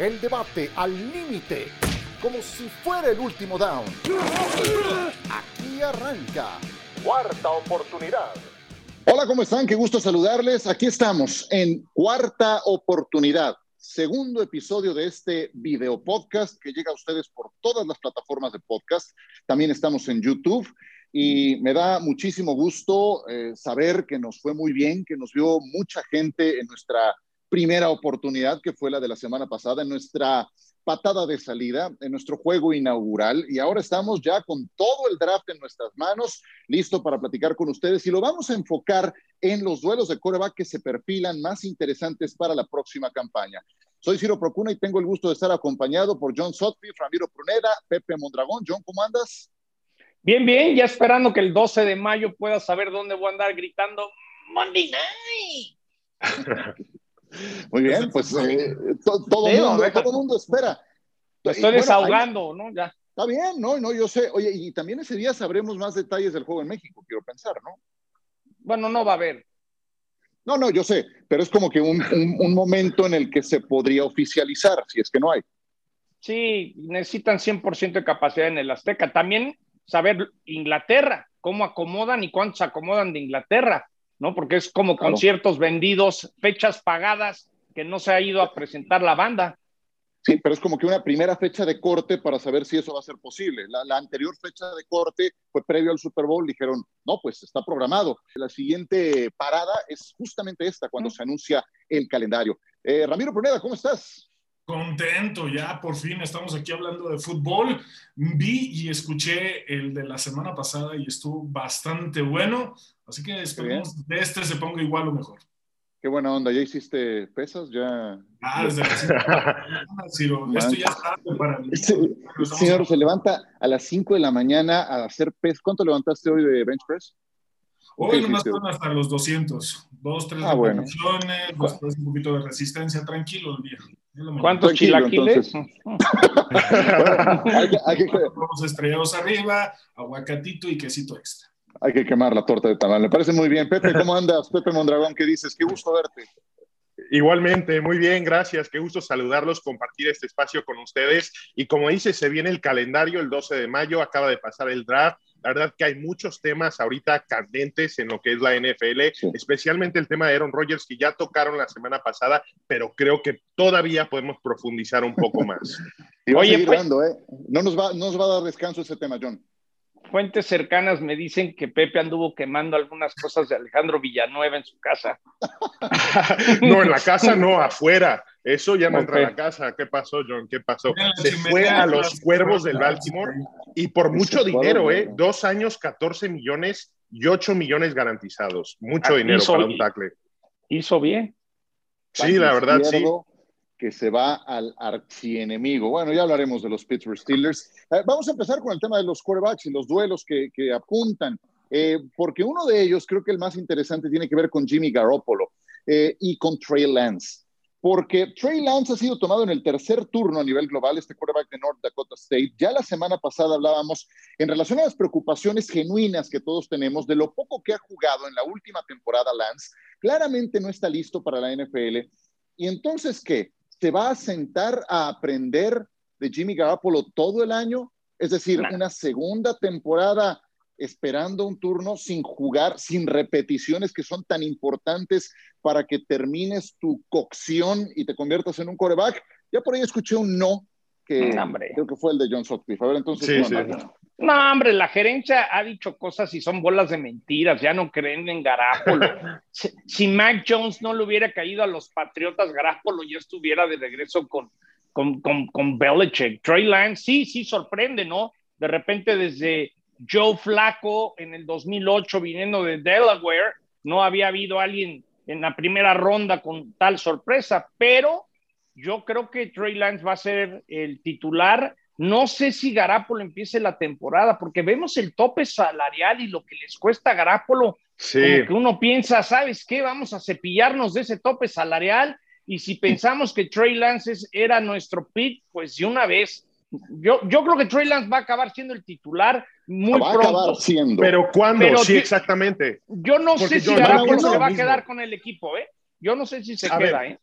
El debate al límite, como si fuera el último down. Aquí arranca. Cuarta oportunidad. Hola, ¿cómo están? Qué gusto saludarles. Aquí estamos en Cuarta Oportunidad, segundo episodio de este video podcast que llega a ustedes por todas las plataformas de podcast. También estamos en YouTube y me da muchísimo gusto eh, saber que nos fue muy bien, que nos vio mucha gente en nuestra primera oportunidad, que fue la de la semana pasada, en nuestra patada de salida, en nuestro juego inaugural. Y ahora estamos ya con todo el draft en nuestras manos, listo para platicar con ustedes. Y lo vamos a enfocar en los duelos de coreback que se perfilan más interesantes para la próxima campaña. Soy Ciro Procuna y tengo el gusto de estar acompañado por John Sotby, Ramiro Pruneda, Pepe Mondragón. John, ¿cómo andas? Bien, bien, ya esperando que el 12 de mayo pueda saber dónde voy a andar gritando Monday Night. Muy bien, pues eh, todo, el mundo, mundo, espera. Lo estoy desahogando, ¿no? Ya. Está bien, no, no, yo sé. Oye, y también ese día sabremos más detalles del juego en México, quiero pensar, ¿no? Bueno, no va a haber. No, no, yo sé, pero es como que un, un momento en el que se podría oficializar, si es que no hay. Sí, necesitan 100% de capacidad en el Azteca. También saber Inglaterra, cómo acomodan y cuántos acomodan de Inglaterra. ¿No? Porque es como conciertos vendidos, fechas pagadas que no se ha ido a presentar la banda. Sí, pero es como que una primera fecha de corte para saber si eso va a ser posible. La, anterior fecha de corte fue previo al Super Bowl, dijeron, no, pues está programado. La siguiente parada es justamente esta, cuando se anuncia el calendario. Eh, Ramiro Pruneda, ¿cómo estás? Contento, ya por fin estamos aquí hablando de fútbol. Vi y escuché el de la semana pasada y estuvo bastante bueno. Así que esperemos de este se ponga igual o mejor. Qué buena onda, ¿ya hiciste pesas? Ya. Ah, desde las 5 de la Esto ya está para mí. señor, se levanta a las 5 de la mañana a hacer pesas. ¿Cuánto levantaste hoy de bench press? Hoy nomás fueron hasta los 200. Dos, tres ah, bueno. después un poquito de resistencia. Tranquilo el día. ¿Cuántos chilaquiles? Vamos estrellados arriba, aguacatito y quesito extra. Hay que quemar la torta de tamal. Me parece muy bien. Pepe, ¿cómo andas? Pepe Mondragón, ¿qué dices? Qué gusto verte. Igualmente, muy bien, gracias. Qué gusto saludarlos, compartir este espacio con ustedes. Y como dice, se viene el calendario el 12 de mayo, acaba de pasar el draft. La verdad que hay muchos temas ahorita candentes en lo que es la NFL, especialmente el tema de Aaron Rodgers que ya tocaron la semana pasada, pero creo que todavía podemos profundizar un poco más. y Oye, pues- ¿eh? No nos, va, no nos va a dar descanso ese tema, John fuentes cercanas me dicen que Pepe anduvo quemando algunas cosas de Alejandro Villanueva en su casa. no, en la casa no, afuera. Eso ya no entra a la casa. ¿Qué pasó, John? ¿Qué pasó? Se fue a los cuervos del Baltimore y por mucho dinero, ¿eh? Dos años, 14 millones y 8 millones garantizados. Mucho ah, dinero para un tackle. Hizo bien. Sí, la verdad, sí que se va al archienemigo. Bueno, ya hablaremos de los Pittsburgh Steelers. Eh, vamos a empezar con el tema de los quarterbacks y los duelos que, apuntan, eh, porque uno de ellos, creo que el más interesante, tiene que ver con Jimmy Garoppolo eh, y con Trey Lance. Porque Trey Lance ha sido tomado en el tercer turno a nivel global, este quarterback de North Dakota State. Ya la semana pasada hablábamos en relación a las preocupaciones genuinas que todos tenemos de lo poco que ha jugado en la última temporada Lance. Claramente no está listo para la NFL. ¿Y entonces qué? ¿Se va a sentar a aprender de Jimmy Garoppolo todo el año? Es decir, una segunda temporada esperando un turno sin jugar, sin repeticiones que son tan importantes para que termines tu cocción y te conviertas en un coreback. Ya por ahí escuché un no, que creo que fue el de John Sutcliffe. A ver, entonces, sí, No, hombre, la gerencia ha dicho cosas y son bolas de mentiras, ya no creen en Garápolo. si, Mac Jones no le hubiera caído a los Patriotas, Garápolo ya estuviera de regreso con, con, con, con Belichick. Trey Lance, sí, sí, sorprende, ¿no? De repente desde Joe Flaco en el 2008 viniendo de Delaware, no había habido alguien en la primera ronda con tal sorpresa, pero yo creo que Trey Lance va a ser el titular no sé si Garápolo empiece la temporada, porque vemos el tope salarial y lo que les cuesta a Garápolo. Sí. que uno piensa, ¿sabes qué? Vamos a cepillarnos de ese tope salarial. Y si pensamos que Trey Lance era nuestro pick, pues de una vez. Yo, yo creo que Trey Lance va a acabar siendo el titular muy va pronto. A acabar siendo. Pero ¿cuándo? sí, exactamente. Yo no sé si se va a quedar con el equipo, ¿eh? Yo no sé si se queda, ¿eh?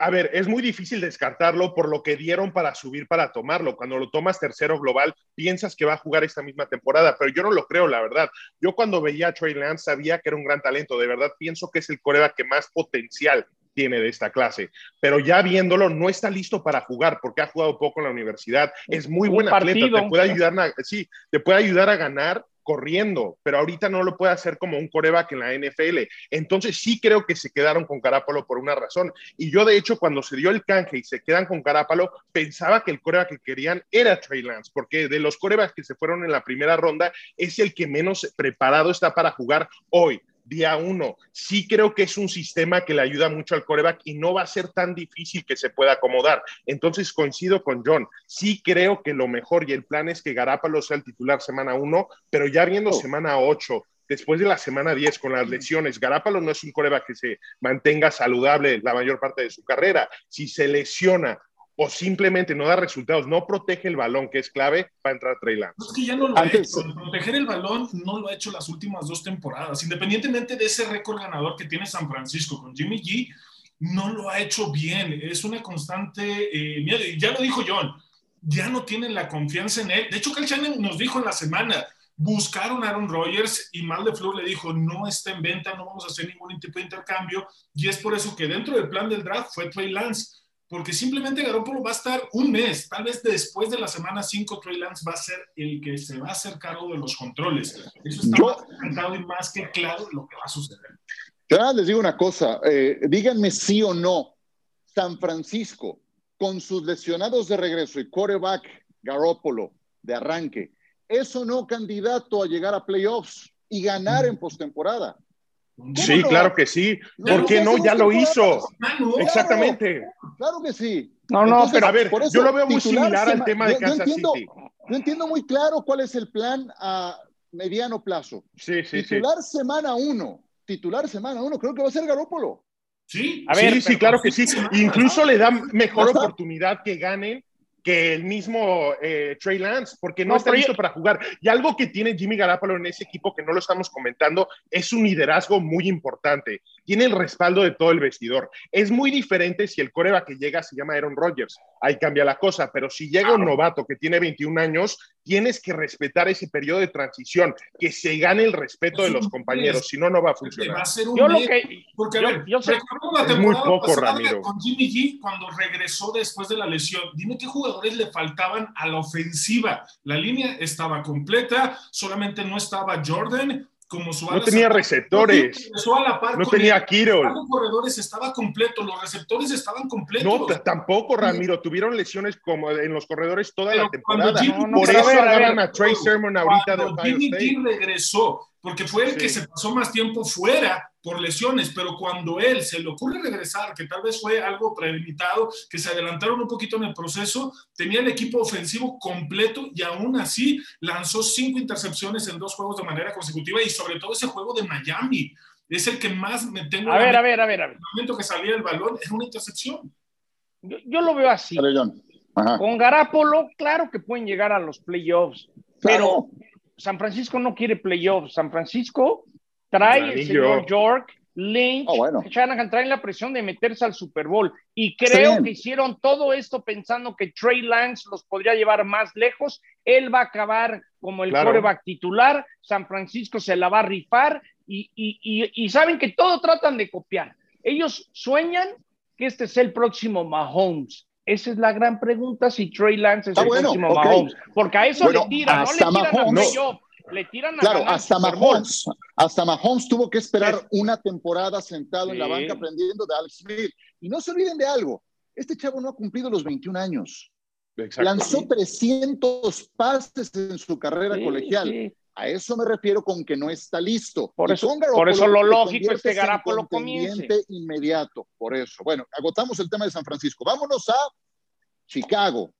a ver, es muy difícil descartarlo por lo que dieron para subir, para tomarlo. Cuando lo tomas tercero global, piensas que va a jugar esta misma temporada, pero yo no lo creo, la verdad. Yo cuando veía a Trey Lance sabía que era un gran talento. De verdad, pienso que es el coreback que más potencial tiene de esta clase, pero ya viéndolo no está listo para jugar porque ha jugado poco en la universidad, es muy buen atleta, te puede ayudar a, sí, te puede ayudar a ganar, corriendo, pero ahorita no lo puede hacer como un coreback en la NFL. Entonces sí creo que se quedaron con Carápalo por una razón. Y yo de hecho cuando se dio el canje y se quedan con Carápalo, pensaba que el coreback que querían era Trey Lance, porque de los corebacks que se fueron en la primera ronda es el que menos preparado está para jugar hoy día uno. Sí creo que es un sistema que le ayuda mucho al coreback y no va a ser tan difícil que se pueda acomodar. Entonces coincido con John. Sí creo que lo mejor y el plan es que Garapalo sea el titular semana uno, pero ya viendo oh. semana ocho, después de la semana 10 con las lesiones. Garapalo no es un coreback que se mantenga saludable la mayor parte de su carrera. Si se lesiona o simplemente no da resultados, no protege el balón, que es clave para entrar Trey Lance. es que ya no lo ha hecho. Proteger el balón no lo ha hecho las últimas dos temporadas. Independientemente de ese récord ganador que tiene San Francisco con Jimmy G, no lo ha hecho bien. Es una constante eh, Ya lo dijo John, ya no tienen la confianza en él. De hecho, Cal Shannon nos dijo en la semana, buscaron a Aaron Rodgers y Mal de Fleur le dijo, no está en venta, no vamos a hacer ningún tipo de intercambio. Y es por eso que dentro del plan del draft fue Trey Lance porque simplemente Garoppolo va a estar un mes, tal vez después de la semana 5, Trey Lance va a ser el que se va a hacer cargo de los controles. Eso está más y más que claro lo que va a suceder. Ya les digo una cosa, eh, díganme sí o no, San Francisco, con sus lesionados de regreso y quarterback Garoppolo de arranque, ¿es o no candidato a llegar a playoffs y ganar en postemporada? Sí, claro que sí. ¿Por qué no? Ya lo hizo. Exactamente. Claro que sí. No, no, pero a ver, yo lo veo muy similar al tema de Kansas entiendo, City. Yo entiendo muy claro cuál es el plan a mediano plazo. Sí, sí, titular semana uno, titular semana uno, creo que va a ser Garópolo. Sí, a ver, sí, sí, claro que sí. Incluso le da mejor oportunidad que gane que el mismo eh, Trey Lance, porque no, está listo para jugar. Y algo que tiene Jimmy Garapolo en ese equipo que no lo estamos comentando es un liderazgo muy importante. Tiene el respaldo de todo el vestidor. Es muy diferente si el coreba que llega se llama Aaron Rodgers. Ahí cambia la cosa, pero si llega un novato que tiene 21 años, tienes que respetar ese periodo de transición, que se gane el respeto de los compañeros, si no, no va a funcionar. Va a ser un yo lo que, porque, a ver, yo sé, es muy poco, Ramiro. Con Jimmy G, cuando regresó después de la lesión, dime qué jugadores le faltaban a la ofensiva. La línea estaba completa, solamente no estaba Jordan, como su No tenía receptores. No, tenía Kiro. Los corredores estaba completo, los receptores estaban completos. No, tampoco, Ramiro. Tuvieron lesiones como en los corredores toda la temporada. Por eso agarran a, Trey Sermon ahorita de Jimmy G regresó, porque fue el que se pasó más tiempo fuera por lesiones, pero cuando él se le ocurre regresar, que tal vez fue algo prelimitado, que se adelantaron un poquito en el proceso, tenía el equipo ofensivo completo y aún así lanzó cinco intercepciones en dos juegos de manera consecutiva y sobre todo ese juego de Miami. Es el que más me tengo. A ver, a ver, a ver, a ver. El momento que salía el balón es una intercepción. Yo, lo veo así. Con Garapolo, claro que pueden llegar a los playoffs, pero San Francisco no quiere playoffs. San Francisco trae el señor York, Lynch, oh, bueno. Shanahan traen la presión de meterse al Super Bowl y creo que hicieron todo esto pensando que Trey Lance los podría llevar más lejos. Él va a acabar como el quarterback titular, San Francisco se la va a rifar y, y, y, saben que todo tratan de copiar. Ellos sueñan que este es el próximo Mahomes. Esa es la gran pregunta si Trey Lance es el próximo Mahomes, porque a eso le tiran, no le tiran Mahomes, a le tiran a Claro, hasta Mahomes, hasta Mahomes tuvo que esperar una temporada sentado en la banca aprendiendo de Alex Smith. Y no se olviden de algo, este chavo no ha cumplido los 21 años. Lanzó 300 pases en su carrera colegial. A eso me refiero con que no está listo. Por, eso, por eso lo lógico es que Garapolo comience. inmediato, por eso. Bueno, agotamos el tema de San Francisco. Vámonos a Chicago.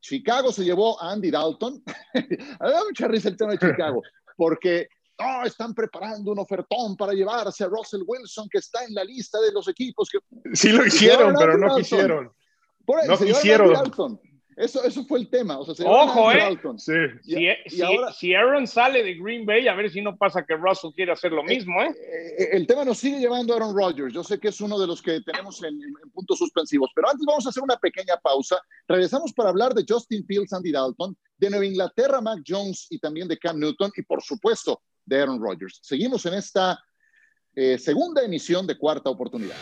Chicago se llevó a Andy Dalton. a da mucha risa el tema de Chicago, porque oh, están preparando un ofertón para llevarse a Russell Wilson, que está en la lista de los equipos que. Sí lo hicieron, pero no quisieron. no quisieron. Eso, eso fue el tema. O sea, Ojo, ¿eh? Sí. si, Aaron sale de Green Bay, a ver si no pasa que Russell quiere hacer lo eh, mismo, ¿eh? ¿eh? El tema nos sigue llevando a Aaron Rodgers. Yo sé que es uno de los que tenemos en, puntos suspensivos, pero antes vamos a hacer una pequeña pausa. Regresamos para hablar de Justin Fields, Andy Dalton, de Nueva Inglaterra, Mac Jones y también de Cam Newton y, por supuesto, de Aaron Rodgers. Seguimos en esta eh, segunda emisión de Cuarta Oportunidad.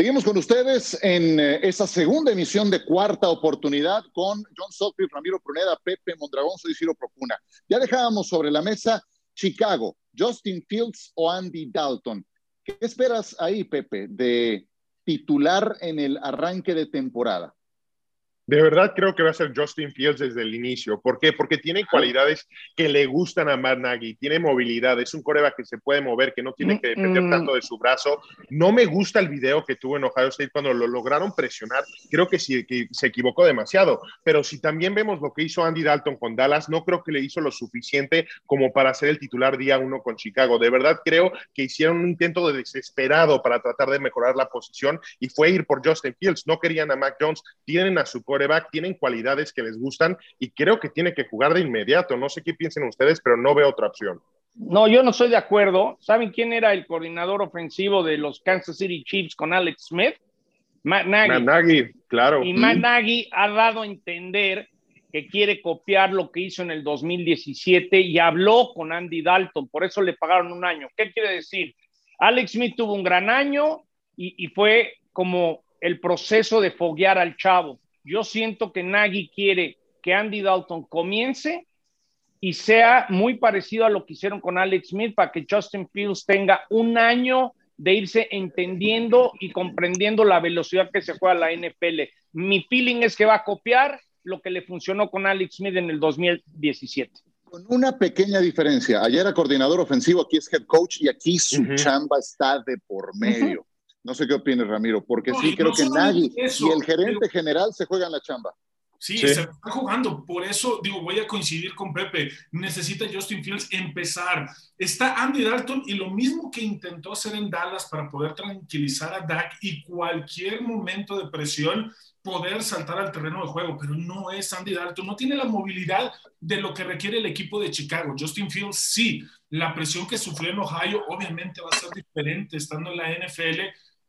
Seguimos con ustedes en eh, esa segunda emisión de Cuarta Oportunidad con John Sutcliffe, Ramiro Pruneda, Pepe Mondragón, soy Ciro Procuna. Ya dejábamos sobre la mesa Chicago, Justin Fields o Andy Dalton. ¿Qué esperas ahí, Pepe, de titular en el arranque de temporada? De verdad creo que va a ser Justin Fields desde el inicio. ¿Por qué? Porque tiene cualidades que le gustan a Matt Nagy, tiene movilidad, es un coreback que se puede mover, que no tiene que depender mm. tanto de su brazo. No me gusta el video que tuvo en Ohio State cuando lo lograron presionar. Creo que sí que se equivocó demasiado. Pero si también vemos lo que hizo Andy Dalton con Dallas, no creo que le hizo lo suficiente como para ser el titular día uno con Chicago. De verdad creo que hicieron un intento de desesperado para tratar de mejorar la posición y fue ir por Justin Fields. No querían a Mac Jones, tienen a su coreback tienen cualidades que les gustan y creo que tiene que jugar de inmediato. No sé qué piensen ustedes, pero no veo otra opción. No, yo no estoy de acuerdo. ¿Saben quién era el coordinador ofensivo de los Kansas City Chiefs con Alex Smith? Matt Nagy. Matt Nagy, claro. Y Matt Nagy ha dado a entender que quiere copiar lo que hizo en el 2017 y habló con Andy Dalton, por eso le pagaron un año. ¿Qué quiere decir? Alex Smith tuvo un gran año y, y fue como el proceso de foguear al chavo. Yo siento que Nagy quiere que Andy Dalton comience y sea muy parecido a lo que hicieron con Alex Smith para que Justin Fields tenga un año de irse entendiendo y comprendiendo la velocidad que se juega la NFL. Mi feeling es que va a copiar lo que le funcionó con Alex Smith en el 2017. Con una pequeña diferencia. Ayer era coordinador ofensivo, aquí es head coach y aquí su chamba está de por medio. No sé qué opines, Ramiro, porque sí creo que nadie y el gerente general se juegan la chamba. Sí, se está jugando. Por eso, digo, voy a coincidir con Pepe. Necesita Justin Fields empezar. Está Andy Dalton y lo mismo que intentó hacer en Dallas para poder tranquilizar a Dak y cualquier momento de presión poder saltar al terreno de juego, pero no es Andy Dalton, no tiene la movilidad de lo que requiere el equipo de Chicago. Justin Fields sí, la presión que sufrió en Ohio obviamente va a ser diferente estando en la NFL,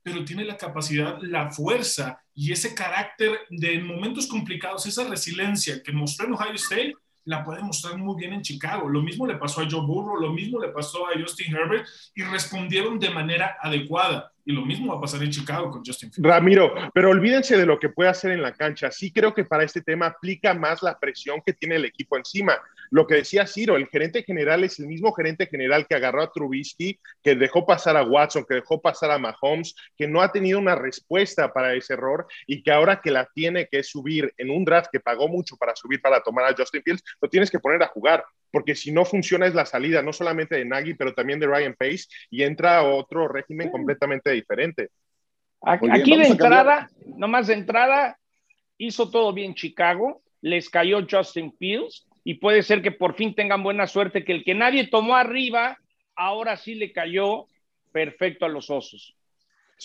pero tiene la capacidad, la fuerza y ese carácter de en momentos complicados, esa resiliencia que mostró en Ohio State, la puede mostrar muy bien en Chicago. Lo mismo le pasó a Joe Burrow, lo mismo le pasó a Justin Herbert y respondieron de manera adecuada. Y lo mismo va a pasar en Chicago con Justin Fields. Ramiro, pero olvídense de lo que puede hacer en la cancha. Sí creo que para este tema aplica más la presión que tiene el equipo encima. Lo que decía Ciro, el gerente general es el mismo gerente general que agarró a Trubisky, que dejó pasar a Watson, que dejó pasar a Mahomes, que no ha tenido una respuesta para ese error y que ahora que la tiene que subir en un draft que pagó mucho para subir para tomar a Justin Fields, lo tienes que poner a jugar porque si no funciona es la salida no solamente de Nagy, pero también de Ryan Pace y entra otro régimen completamente diferente. Aquí de entrada, nomás de entrada, hizo todo bien Chicago, les cayó Justin Fields y puede ser que por fin tengan buena suerte que el que nadie tomó arriba, ahora sí le cayó perfecto a los osos.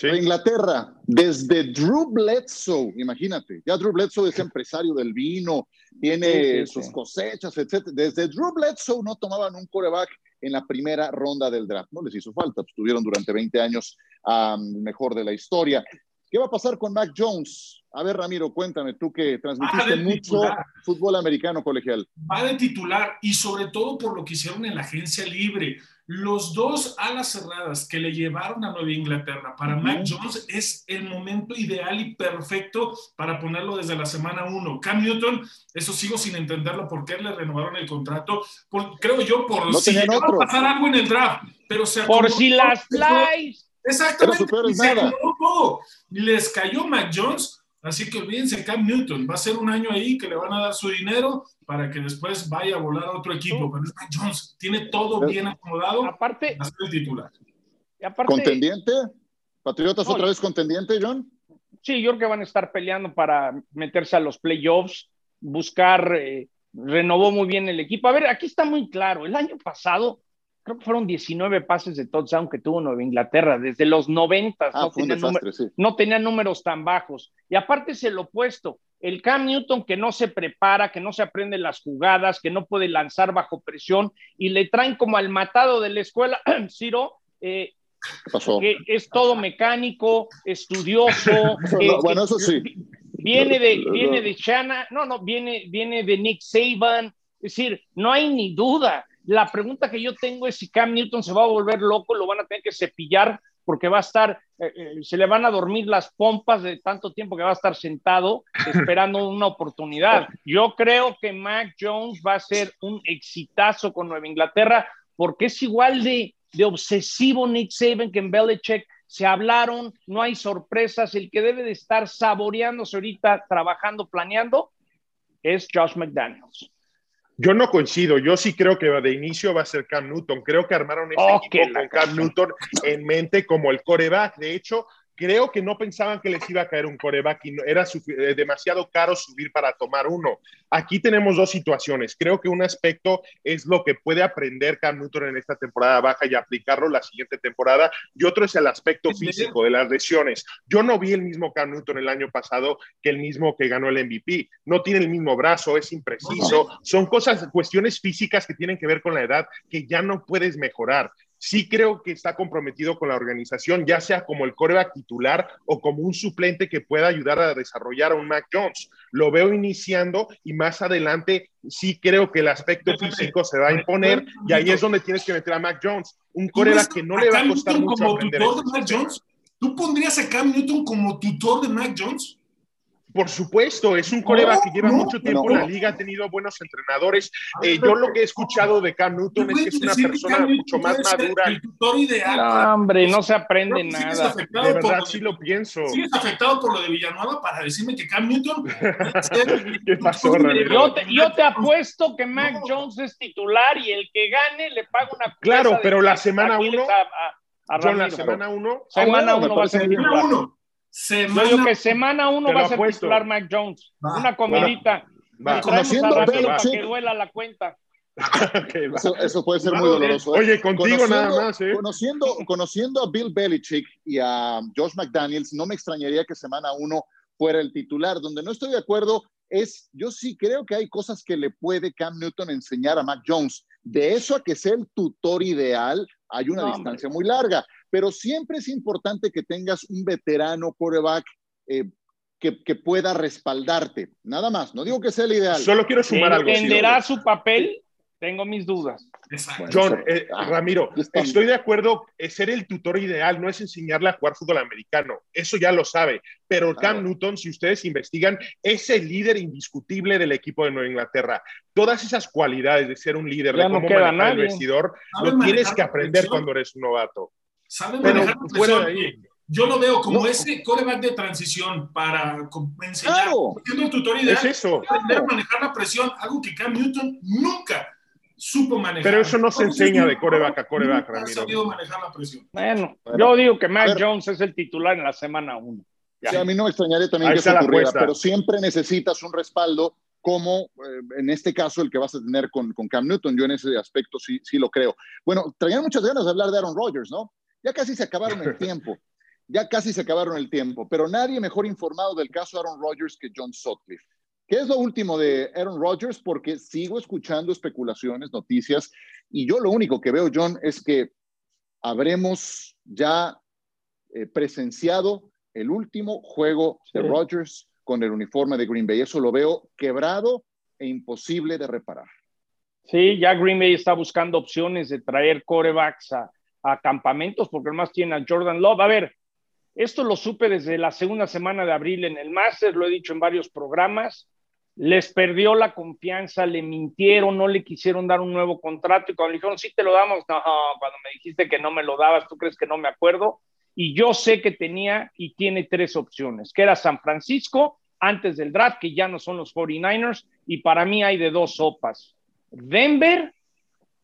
Inglaterra, desde Drew Bledsoe, imagínate, ya Drew Bledsoe es empresario del vino, tiene sus cosechas, etc. Desde Drew Bledsoe no tomaban un coreback en la primera ronda del draft. No les hizo falta, estuvieron durante 20 años mejor de la historia. ¿Qué va a pasar con Mac Jones? A ver, Ramiro, cuéntame, tú que transmitiste mucho fútbol americano colegial. Va de titular y sobre todo por lo que hicieron en la agencia libre. Los dos alas cerradas que le llevaron a Nueva Inglaterra para Mac Jones es el momento ideal y perfecto para ponerlo desde la semana uno. Cam Newton, eso sigo sin entenderlo, por qué le renovaron el contrato. creo yo, por si va a pasar algo en el draft, pero se Por si las flies Exactamente. Y les cayó Mac Jones. Así que olvídense Cam Newton. Va a ser un año ahí que le van a dar su dinero para que después vaya a volar a otro equipo. Pero Mac Jones. Tiene todo bien acomodado. Aparte, el titular. ¿Contendiente? ¿Patriotas otra vez contendiente, John? Sí, yo creo que van a estar peleando para meterse a los playoffs, buscar, eh, renovó muy bien el equipo. A ver, aquí está muy claro, el año pasado creo que fueron 19 pases de touchdown que tuvo Nueva Inglaterra desde los 90. Ah, no, tenía números tan bajos. Y aparte es el opuesto. El Cam Newton que no se prepara, que no se aprende las jugadas, que no puede lanzar bajo presión y le traen como al matado de la escuela, Ciro, eh, que es todo mecánico, estudioso. bueno, eso sí. Viene de, viene de Shana, no, no, viene, viene de Nick Saban. Es decir, no hay ni duda. La pregunta que yo tengo es si Cam Newton se va a volver loco, lo van a tener que cepillar porque va a estar, eh, eh, se le van a dormir las pompas de tanto tiempo que va a estar sentado esperando una oportunidad. Yo creo que Mac Jones va a ser un exitazo con Nueva Inglaterra porque es igual de, de obsesivo Nick Saban que en Belichick. Se hablaron, no hay sorpresas. El que debe de estar saboreándose ahorita, trabajando, planeando, es Josh McDaniels. Yo no coincido, yo sí creo que de inicio va a ser Cam Newton. Creo que armaron ese equipo con Cam Newton en mente como el coreback. De hecho, creo que no pensaban que les iba a caer un coreback y era eh, demasiado caro subir para tomar uno. Aquí tenemos dos situaciones. Creo que un aspecto es lo que puede aprender Cam Newton en esta temporada baja y aplicarlo la siguiente temporada, y otro es el aspecto físico de las lesiones. Yo no vi el mismo Cam Newton el año pasado que el mismo que ganó el MVP. No tiene el mismo brazo, es impreciso. Son cosas, cuestiones físicas que tienen que ver con la edad que ya no puedes mejorar sí creo que está comprometido con la organización, ya sea como el coreback titular o como un suplente que pueda ayudar a desarrollar a un Mac Jones. Lo veo iniciando y más adelante sí creo que el aspecto físico se va a imponer y ahí es donde tienes que meter a Mac Jones, un coreback que no le va a costar mucho como Tutor de Mac Jones? ¿Tú pondrías a Cam Newton como tutor de Mac Jones? Por supuesto, es un coreback que lleva mucho tiempo en la liga, ha tenido buenos entrenadores. Eh, yo lo que he escuchado de Cam Newton es que es una persona mucho más madura. El tutor ideal. No, hombre, no se aprende nada. De verdad, sí lo pienso. Sigues afectado por lo de Villanueva para decirme que Cam Newton. ¿Qué pasó, yo te, yo te apuesto que Mac Jones es titular y el que gane le paga una. Claro, pero la semana uno. John, la semana uno. Semana uno va a ser titular. Semana... Yo digo que semana uno va a ser titular Mac Jones. Una comidita. Conociendo a para que duela la cuenta. eso, puede ser muy doloroso. ¿eh? Oye, contigo nada más. ¿eh? Conociendo, conociendo a Bill Belichick y a Josh McDaniels, no me extrañaría que semana uno fuera el titular. Donde no estoy de acuerdo es, yo sí creo que hay cosas que le puede Cam Newton enseñar a Mac Jones. De eso a que sea el tutor ideal, hay una distancia muy larga pero siempre es importante que tengas un veterano coreback eh, que, que, pueda respaldarte. Nada más, no digo que sea el ideal. Solo quiero sumar algo. ¿Entenderá su papel? Tengo mis dudas. John, eh, ah, Ramiro, estoy de acuerdo, ser el tutor ideal no es enseñarle a jugar fútbol americano, eso ya lo sabe, pero Cam Newton, si ustedes investigan, es el líder indiscutible del equipo de Nueva Inglaterra. Todas esas cualidades de ser un líder, de cómo manejar el vestidor, lo tienes que aprender cuando eres un novato. Sabe manejar la presión. Yo lo veo como ese coreback de transición para enseñar, siendo el tutor ideal, es eso. aprender a manejar la presión, algo que Cam Newton nunca supo manejar. Pero eso no se enseña de coreback a coreback, Ramiro. sabido manejar la presión. Bueno, yo digo que Mac Jones es el titular en la semana 1. a mí no me extrañaría también que eso ocurriera, pero siempre necesitas un respaldo como eh, en este caso el que vas a tener con, con Cam Newton. Yo en ese aspecto sí, sí lo creo. Bueno, traían muchas ganas de hablar de Aaron Rodgers, ¿no? Ya casi se acabaron el tiempo. Ya casi se acabaron el tiempo, pero nadie mejor informado del caso Aaron Rodgers que John Sutcliffe. ¿Qué es lo último de Aaron Rodgers? Porque sigo escuchando especulaciones, noticias, y yo lo único que veo, John, es que habremos ya eh, presenciado el último juego de Rodgers con el uniforme de Green Bay. Eso lo veo quebrado e imposible de reparar. Sí, ya Green Bay está buscando opciones de traer corebacks a, a campamentos, porque además tiene a Jordan Love. A ver, esto lo supe desde la segunda semana de abril en el Masters, lo he dicho en varios programas. Les perdió la confianza, le mintieron, no le quisieron dar un nuevo contrato y cuando le dijeron, sí te lo damos, no, cuando me dijiste que no me lo dabas, ¿tú crees que no me acuerdo? Y yo sé que tenía y tiene tres opciones, que era San Francisco antes del draft, que ya no son los 49ers, y para mí hay de dos sopas, Denver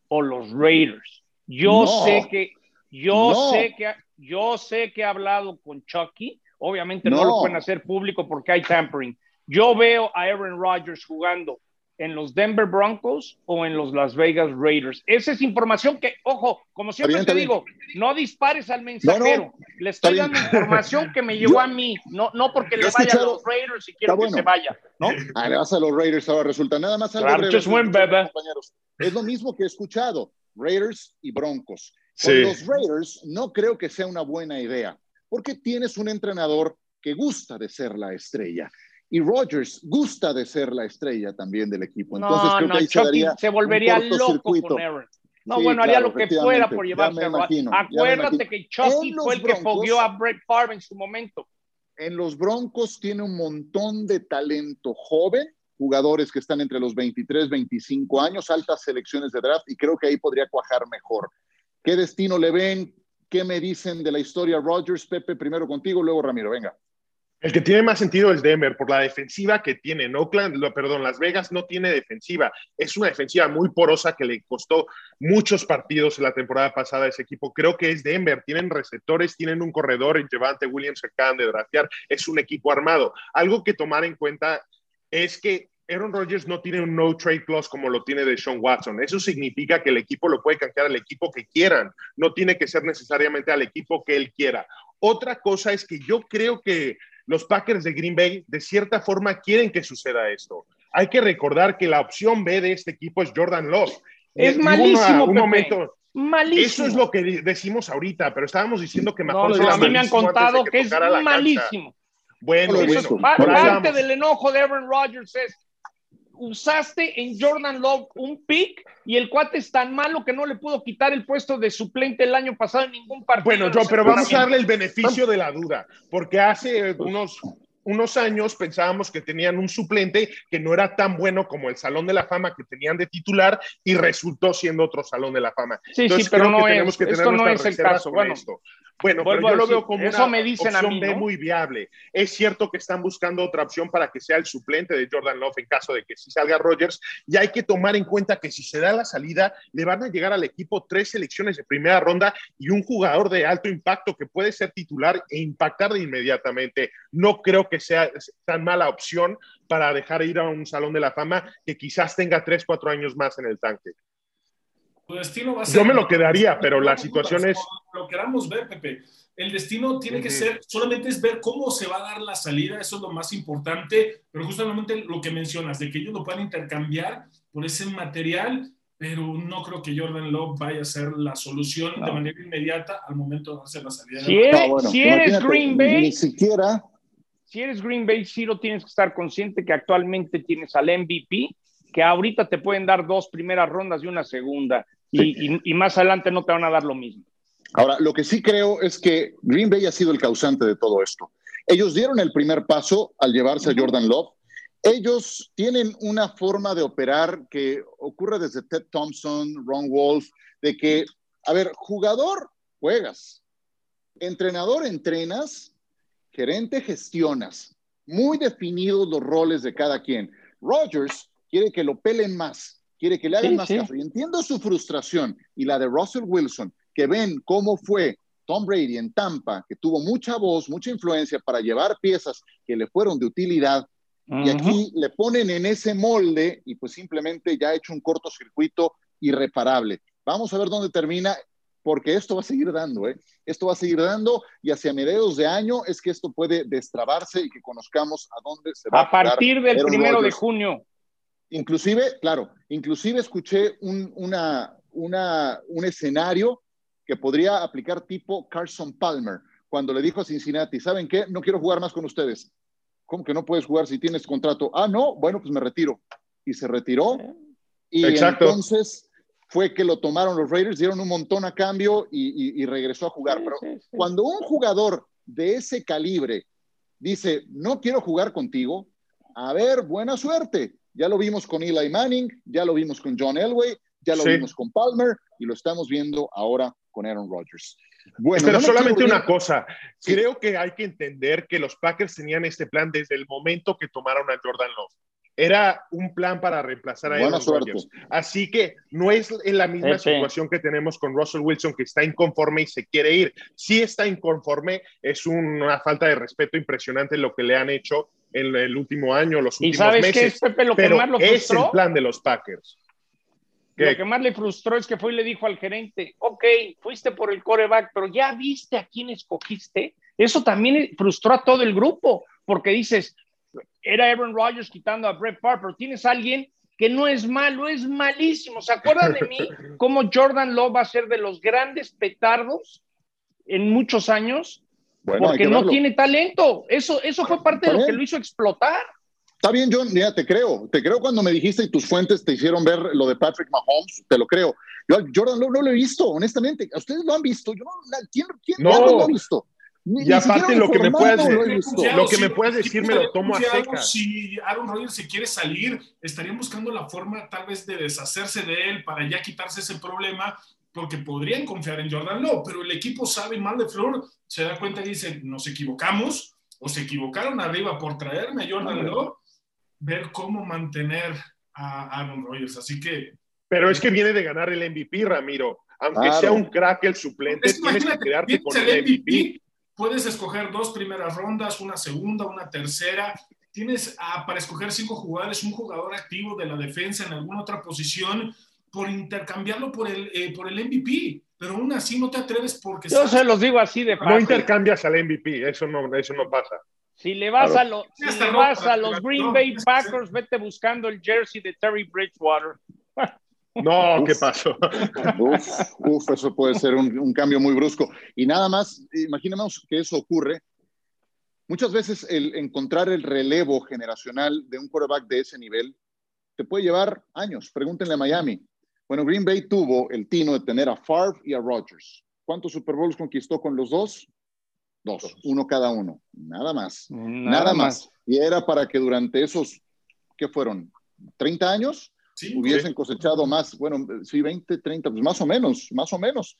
o los Raiders. Yo sé que, yo sé que, yo sé que he hablado con Chucky. Obviamente no. lo pueden hacer público porque hay tampering. Yo veo a Aaron Rodgers jugando en los Denver Broncos o en los Las Vegas Raiders. Esa es información que, ojo, como siempre te digo, no dispares al mensajero. le estoy dando información que me llegó a mí, no, no porque le vaya a los Raiders y quiero que se vaya. ¿no? Ah, le vas a los Raiders ahora resulta nada más algo claro, compañeros. Es lo mismo que he escuchado, Raiders y Broncos. Con los Raiders no creo que sea una buena idea, porque tienes un entrenador que gusta de ser la estrella. Y Rodgers gusta de ser la estrella también del equipo. Entonces no, creo no, que ahí Chucky se, volvería loco con Aaron. No, bueno, haría lo que fuera por llevarse a Rodgers. Acuérdate que Chucky fue el que fogueó a Brett Favre en su momento. En los Broncos tiene un montón de talento joven, jugadores que están entre los 23, 25 años, altas selecciones de draft, y creo que ahí podría cuajar mejor. ¿Qué destino le ven? ¿Qué me dicen de la historia Rodgers? Pepe, primero contigo, luego Ramiro, venga. El que tiene más sentido es Denver, por la defensiva que tiene. Oakland, perdón, Las Vegas no tiene defensiva. Es una defensiva muy porosa que le costó muchos partidos en la temporada pasada a ese equipo. Creo que es Denver. Tienen receptores, tienen un corredor en Javante Williams que acaban de draftear. Es un equipo armado. Algo que tomar en cuenta es que Aaron Rodgers no tiene un no trade clause como lo tiene de Sean Watson. Eso significa que el equipo lo puede canjear al equipo que quieran. No tiene que ser necesariamente al equipo que él quiera. Otra cosa es que yo creo que los Packers de Green Bay de cierta forma quieren que suceda esto. Hay que recordar que la opción B de este equipo es Jordan Love. Es malísimo, un momento. Malísimo. Eso es lo que decimos ahorita, pero estábamos diciendo que mejor no, a mí me han contado que, es malísimo. Bueno, bueno, parte del enojo de Aaron Rodgers es usaste en Jordan Love un pick y el cuate es tan malo que no le pudo quitar el puesto de suplente el año pasado en ningún partido. Bueno, yo, pero vamos a darle el beneficio de la duda, porque hace unos unos años pensábamos que tenían un suplente que no era tan bueno como el Salón de la Fama que tenían de titular y resultó siendo otro Salón de la Fama. Sí, sí, pero no es, esto no es el caso. Bueno, bueno, pero yo lo veo como eso una me dicen opción a mí, B muy viable. Es cierto que están buscando otra opción para que sea el suplente de Jordan Love en caso de que si salga Rodgers y hay que tomar en cuenta que si se da la salida le van a llegar al equipo tres selecciones de primera ronda y un jugador de alto impacto que puede ser titular e impactar de inmediatamente. No creo que sea tan mala opción para dejar ir a un salón de la fama que quizás tenga tres, cuatro años más en el tanque. Destino va a ser, Yo me lo quedaría, pero la situación es... Lo queramos ver, Pepe. El destino tiene que ser, solamente es ver cómo se va a dar la salida, eso es lo más importante, pero justamente lo que mencionas, de que ellos lo puedan intercambiar por ese material, pero no creo que Jordan Love vaya a ser la solución de manera inmediata al momento de hacer la salida. Si eres, si eres Green Bay, ni siquiera si eres Green Bay, sí lo tienes que estar consciente que actualmente tienes al MVP, que ahorita te pueden dar dos primeras rondas y una segunda, y, más adelante no te van a dar lo mismo. Ahora, lo que sí creo es que Green Bay ha sido el causante de todo esto. Ellos dieron el primer paso al llevarse a Jordan Love. Ellos tienen una forma de operar que ocurre desde Ted Thompson, Ron Wolf, de que, a ver, jugador, juegas, entrenador, entrenas, gerente gestionas, muy definidos los roles de cada quien. Rogers quiere que lo pelen más, quiere que le hagan más caso. Y entiendo su frustración y la de Russell Wilson, que ven cómo fue Tom Brady en Tampa, que tuvo mucha voz, mucha influencia para llevar piezas que le fueron de utilidad. Y aquí le ponen en ese molde y pues simplemente ya ha hecho un cortocircuito irreparable. Vamos a ver dónde termina porque esto va a seguir dando, ¿eh? Esto va a seguir dando y hacia mediados de año es que esto puede destrabarse y que conozcamos a dónde se va a A partir del primero de junio. Inclusive, claro, inclusive escuché un, una, una, un escenario que podría aplicar tipo Carson Palmer, cuando le dijo a Cincinnati, ¿saben qué? No quiero jugar más con ustedes. ¿Cómo que no puedes jugar si tienes contrato? Ah, no, bueno, pues me retiro. Y se retiró. Y Exacto. entonces fue que lo tomaron los Raiders, dieron un montón a cambio y, regresó a jugar. Pero cuando un jugador de ese calibre dice, no quiero jugar contigo, a ver, buena suerte. Ya lo vimos con Eli Manning, ya lo vimos con John Elway, ya lo vimos con Palmer y lo estamos viendo ahora con Aaron Rodgers. Bueno, pero solamente una cosa, creo que hay que entender que los Packers tenían este plan desde el momento que tomaron a Jordan Love era un plan para reemplazar a Aaron Rodgers. Así que no es en la misma situación que tenemos con Russell Wilson, que está inconforme y se quiere ir. Si está inconforme, es una falta de respeto impresionante lo que le han hecho en el último año, los últimos ¿Y sabes meses. qué es, Pepe, lo que más lo es frustró? el plan de los Packers. ¿Qué? Lo que más le frustró es que fue y le dijo al gerente, ok, fuiste por el coreback, pero ya viste a quién escogiste. Eso también frustró a todo el grupo, porque dices, era Aaron Rodgers quitando a Brett Favre, pero tienes a alguien que no es malo, es malísimo. ¿Se acuerdan de mí? Cómo Jordan Love va a ser de los grandes petardos en muchos años, Bueno, porque que no tiene talento. Eso, eso fue parte de lo que lo hizo explotar. Está bien, John, ya te creo. Te creo cuando me dijiste y tus fuentes te hicieron ver lo de Patrick Mahomes, te lo creo. Yo Jordan Love no lo he visto, honestamente. ¿Ustedes lo han visto? Yo no, ¿Quién, quién No. lo ha visto? Ni- Y ni aparte lo que me puedas decir-. Lo que me puedas decir me lo tomo a secas. Si Aaron Rodgers se quiere salir, estarían buscando la forma tal vez de deshacerse de él para ya quitarse ese problema, porque podrían confiar en Jordan Love, pero el equipo sabe mal de Flor, se da cuenta y dice, nos equivocamos, o se equivocaron arriba por traerme a Jordan Love, ver cómo mantener a Aaron Rodgers. Así que Pero es que viene de ganar el MVP, Ramiro. Aunque Claro. sea un crack el suplente, Es tienes que quedarte con el MVP. MVP, puedes escoger dos primeras rondas, una segunda, una tercera. Tienes ah, para escoger cinco jugadores, un jugador activo de la defensa en alguna otra posición, por intercambiarlo por el, eh, por el MVP. Pero aún así no te atreves porque Yo sabes- se los digo así de No fácil. intercambias al MVP, eso no, eso no pasa. Si le vas, Claro. a, los, si Hasta le no, vas para a que los la- Green no, Bay Packers, vete buscando el jersey de Terry Bridgewater. No, ¿qué pasó? Uf, uf, eso puede ser un, un cambio muy brusco. Y nada más, imaginemos que eso ocurre. Muchas veces el encontrar el relevo generacional de un quarterback de ese nivel te puede llevar años. Pregúntenle a Miami. Bueno, Green Bay tuvo el tino de tener a Favre y a Rodgers. ¿Cuántos Super Bowls conquistó con los dos? Dos, uno cada uno. Nada más. Nada, más. Y era para que durante esos, ¿qué fueron? ¿30 años? Sí, hubiesen cosechado más, bueno, sí, 20, 30, pues más o menos, más o menos.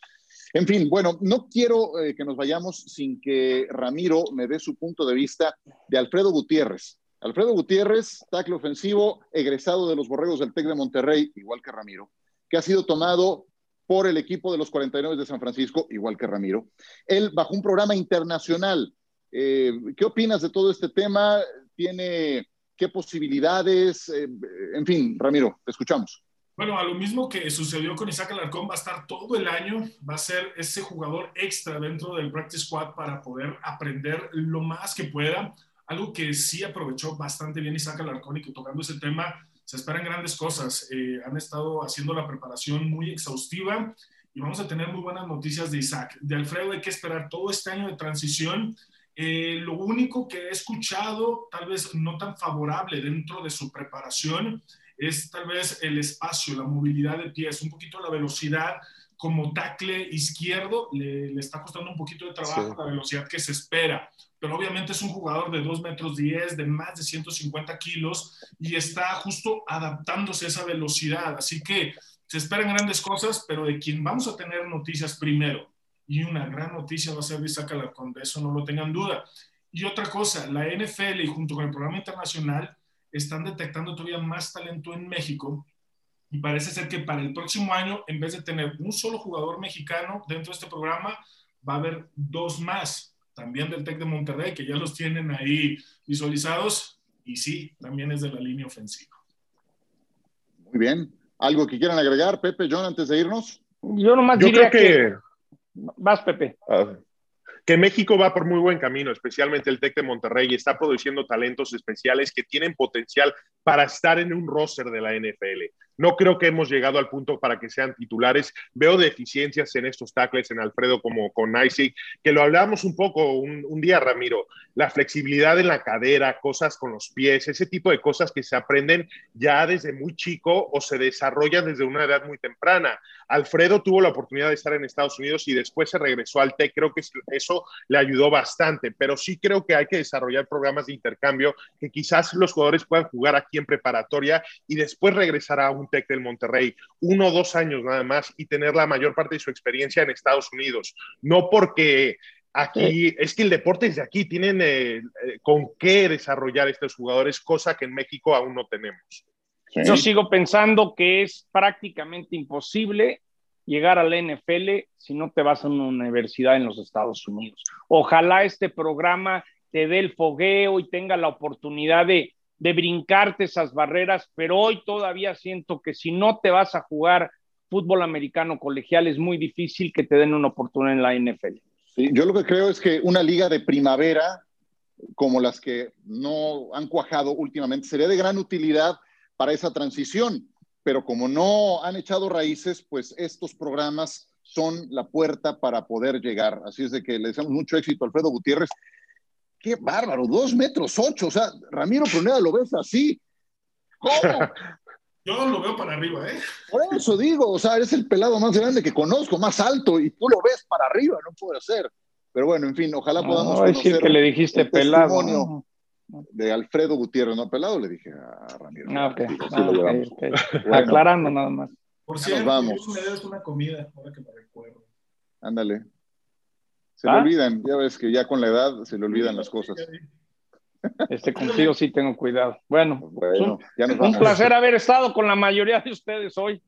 En fin, bueno, no quiero eh, que nos vayamos sin que Ramiro me dé su punto de vista de Alfredo Gutiérrez. Alfredo Gutiérrez, tackle ofensivo, egresado de los Borregos del TEC de Monterrey, igual que Ramiro, que ha sido tomado por el equipo de los 49 de San Francisco, igual que Ramiro. Él bajo un programa internacional. Eh, ¿Qué opinas de todo este tema? ¿Tiene qué posibilidades? Eh, en fin, Ramiro, te escuchamos. Bueno, a lo mismo que sucedió con Isaac Alarcón, va a estar todo el año, va a ser ese jugador extra dentro del Practice Squad para poder aprender lo más que pueda. Algo que sí aprovechó bastante bien Isaac Alarcón y que tocando ese tema se esperan grandes cosas. Eh, han estado haciendo la preparación muy exhaustiva y vamos a tener muy buenas noticias de Isaac. De Alfredo hay que esperar todo este año de transición. Eh, lo único que he escuchado, tal vez no tan favorable dentro de su preparación, es tal vez el espacio, la movilidad de pies, un poquito la velocidad como tackle izquierdo, le, le está costando un poquito de trabajo Sí. la velocidad que se espera, pero obviamente es un jugador de 2 metros 10, de más de 150 kilos y está justo adaptándose a esa velocidad, así que se esperan grandes cosas, pero de quien vamos a tener noticias primero, y una gran noticia va a ser de Isaac Alarcón, de eso no lo tengan duda. Y otra cosa, la NFL y junto con el programa internacional están detectando todavía más talento en México y parece ser que para el próximo año, en vez de tener un solo jugador mexicano dentro de este programa, va a haber dos más, también del TEC de Monterrey, que ya los tienen ahí visualizados, y sí, también es de la línea ofensiva. Muy bien. ¿Algo que quieran agregar, Pepe, John, antes de irnos? Yo nomás Yo diría creo que, Vas, Pepe. ah, que México va por muy buen camino, especialmente el TEC de Monterrey, y está produciendo talentos especiales que tienen potencial para estar en un roster de la NFL. No creo que hemos llegado al punto para que sean titulares. Veo deficiencias en estos tackles, en Alfredo como con Isaac, que lo hablábamos un poco un, un día, Ramiro. La flexibilidad en la cadera, cosas con los pies, ese tipo de cosas que se aprenden ya desde muy chico o se desarrollan desde una edad muy temprana. Alfredo tuvo la oportunidad de estar en Estados Unidos y después se regresó al TEC. Creo que eso le ayudó bastante, pero sí creo que hay que desarrollar programas de intercambio que quizás los jugadores puedan jugar aquí en preparatoria y después regresar a un TEC del Monterrey, uno o dos años nada más y tener la mayor parte de su experiencia en Estados Unidos. No porque aquí, es que el deporte es de aquí, tienen eh, eh, con qué desarrollar estos jugadores, cosa que en México aún no tenemos. Sí. Yo sigo pensando que es prácticamente imposible llegar a la NFL si no te vas a una universidad en los Estados Unidos. Ojalá este programa te dé el fogueo y tenga la oportunidad de, de brincarte esas barreras, pero hoy todavía siento que si no te vas a jugar fútbol americano colegial es muy difícil que te den una oportunidad en la NFL. Yo lo que creo es que una liga de primavera como las que no han cuajado últimamente sería de gran utilidad para esa transición, pero como no han echado raíces, pues estos programas son la puerta para poder llegar. Así es de que le deseamos mucho éxito a Alfredo Gutiérrez. Qué bárbaro, dos metros ocho. O sea, Ramiro Pruneda lo ves así. ¿Cómo? Yo lo veo para arriba, ¿eh? Por eso digo, o sea, eres el pelado más grande que conozco, más alto, y tú lo ves para arriba, no puede ser. Pero bueno, en fin, ojalá podamos no, decir que le dijiste pelado. De Alfredo Gutiérrez, no pelado, le dije a Ramiro. Ah, ok. Ah, okay, okay. Bueno, Aclarando nada más. Por cierto, vamos. me debes una comida, ahora que me recuerdo. Ándale. Se ¿Ah? le olvidan, ya ves que ya con la edad se le olvidan las cosas. Este contigo sí tengo cuidado. Bueno, bueno un, ya nos vamos. un placer haber estado con la mayoría de ustedes hoy.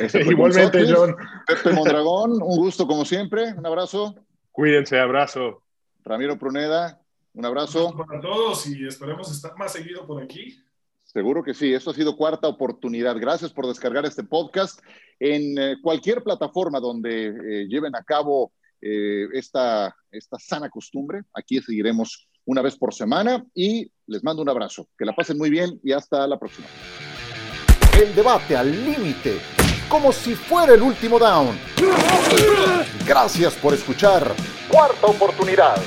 Este Igualmente, John. Pepe Mondragón, un gusto como siempre. Un abrazo. Cuídense, abrazo. Ramiro Pruneda, un abrazo. Para todos y esperemos estar más seguido por aquí. Seguro que sí, esto ha sido cuarta oportunidad. Gracias por descargar este podcast en eh, cualquier plataforma donde eh, lleven a cabo eh, esta, esta sana costumbre. Aquí seguiremos una vez por semana y les mando un abrazo. Que la pasen muy bien y hasta la próxima. El debate al límite, como si fuera el último down. Gracias por escuchar. Cuarta oportunidad.